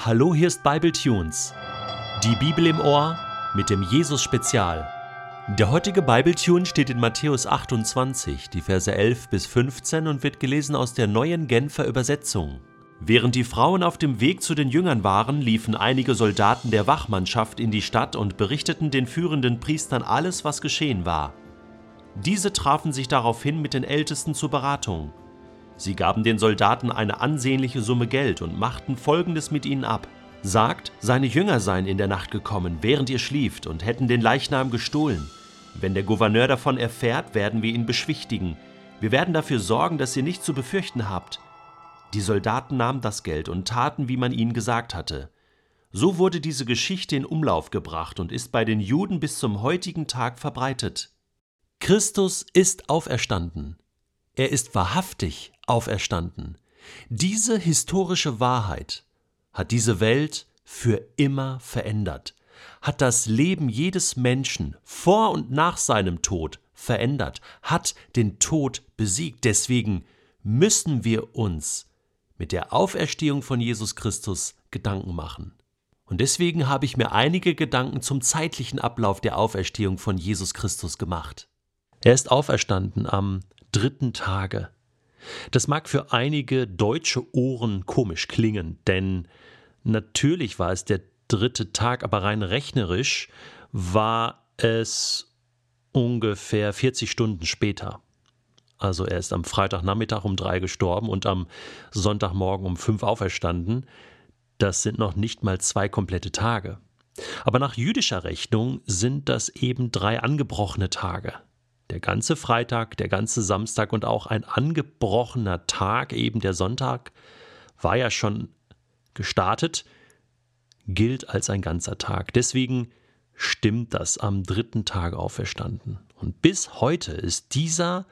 Hallo, hier ist Bible Tunes. Die Bibel im Ohr mit dem Jesus Spezial. Der heutige Bible Tune steht in Matthäus 28, die Verse 11 bis 15 und wird gelesen aus der neuen Genfer Übersetzung. Während die Frauen auf dem Weg zu den Jüngern waren, liefen einige Soldaten der Wachmannschaft in die Stadt und berichteten den führenden Priestern alles, was geschehen war. Diese trafen sich daraufhin mit den Ältesten zur Beratung. Sie gaben den Soldaten eine ansehnliche Summe Geld und machten Folgendes mit ihnen ab. Sagt, seine Jünger seien in der Nacht gekommen, während ihr schlieft, und hätten den Leichnam gestohlen. Wenn der Gouverneur davon erfährt, werden wir ihn beschwichtigen. Wir werden dafür sorgen, dass ihr nichts zu befürchten habt. Die Soldaten nahmen das Geld und taten, wie man ihnen gesagt hatte. So wurde diese Geschichte in Umlauf gebracht und ist bei den Juden bis zum heutigen Tag verbreitet. Christus ist auferstanden. Er ist wahrhaftig auferstanden. Diese historische Wahrheit hat diese Welt für immer verändert, hat das Leben jedes Menschen vor und nach seinem Tod verändert, hat den Tod besiegt. Deswegen müssen wir uns mit der Auferstehung von Jesus Christus Gedanken machen. Und deswegen habe ich mir einige Gedanken zum zeitlichen Ablauf der Auferstehung von Jesus Christus gemacht. Er ist auferstanden am dritten Tage. Das mag für einige deutsche Ohren komisch klingen, denn natürlich war es der dritte Tag, aber rein rechnerisch war es ungefähr 40 Stunden später. Also er ist am Freitagnachmittag um drei gestorben und am Sonntagmorgen um fünf auferstanden. Das sind noch nicht mal zwei komplette Tage. Aber nach jüdischer Rechnung sind das eben drei angebrochene Tage. Der ganze Freitag, der ganze Samstag und auch ein angebrochener Tag, eben der Sonntag, war ja schon gestartet, gilt als ein ganzer Tag. Deswegen stimmt das am dritten Tag auferstanden. Und bis heute ist dieser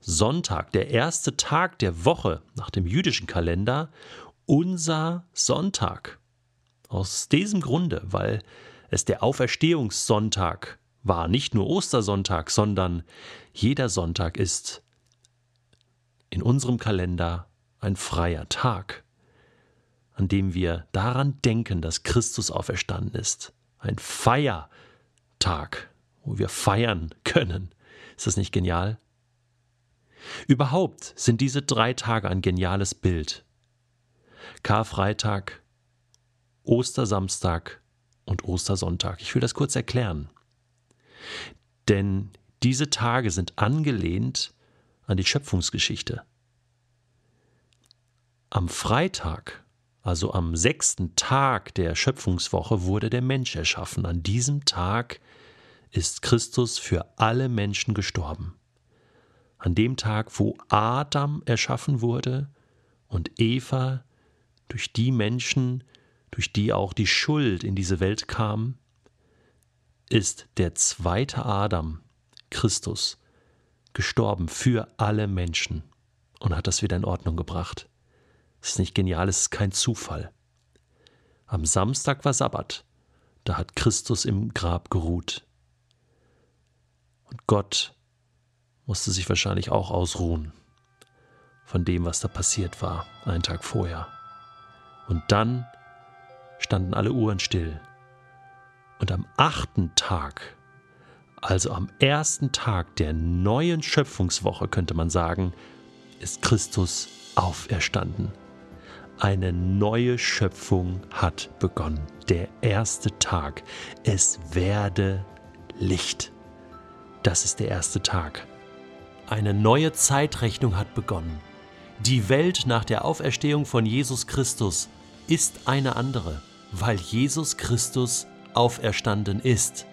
Sonntag, der erste Tag der Woche nach dem jüdischen Kalender, unser Sonntag. Aus diesem Grunde, weil es der Auferstehungssonntag war nicht nur Ostersonntag, sondern jeder Sonntag ist in unserem Kalender ein freier Tag, an dem wir daran denken, dass Christus auferstanden ist. Ein Feiertag, wo wir feiern können. Ist das nicht genial? Überhaupt sind diese drei Tage ein geniales Bild. Karfreitag, Ostersamstag und Ostersonntag. Ich will das kurz erklären. Denn diese Tage sind angelehnt an die Schöpfungsgeschichte. Am Freitag, also am sechsten Tag der Schöpfungswoche, wurde der Mensch erschaffen. An diesem Tag ist Christus für alle Menschen gestorben. An dem Tag, wo Adam erschaffen wurde und Eva durch die Menschen, durch die auch die Schuld in diese Welt kam, ist der zweite Adam, Christus, gestorben für alle Menschen und hat das wieder in Ordnung gebracht. Das ist nicht genial, es ist kein Zufall. Am Samstag war Sabbat, da hat Christus im Grab geruht. Und Gott musste sich wahrscheinlich auch ausruhen von dem, was da passiert war, einen Tag vorher. Und dann standen alle Uhren still und am achten Tag, also am ersten Tag der neuen Schöpfungswoche, könnte man sagen, ist Christus auferstanden. Eine neue Schöpfung hat begonnen. Der erste Tag. Es werde Licht. Das ist der erste Tag. Eine neue Zeitrechnung hat begonnen. Die Welt nach der Auferstehung von Jesus Christus ist eine andere, weil Jesus Christus auferstanden ist.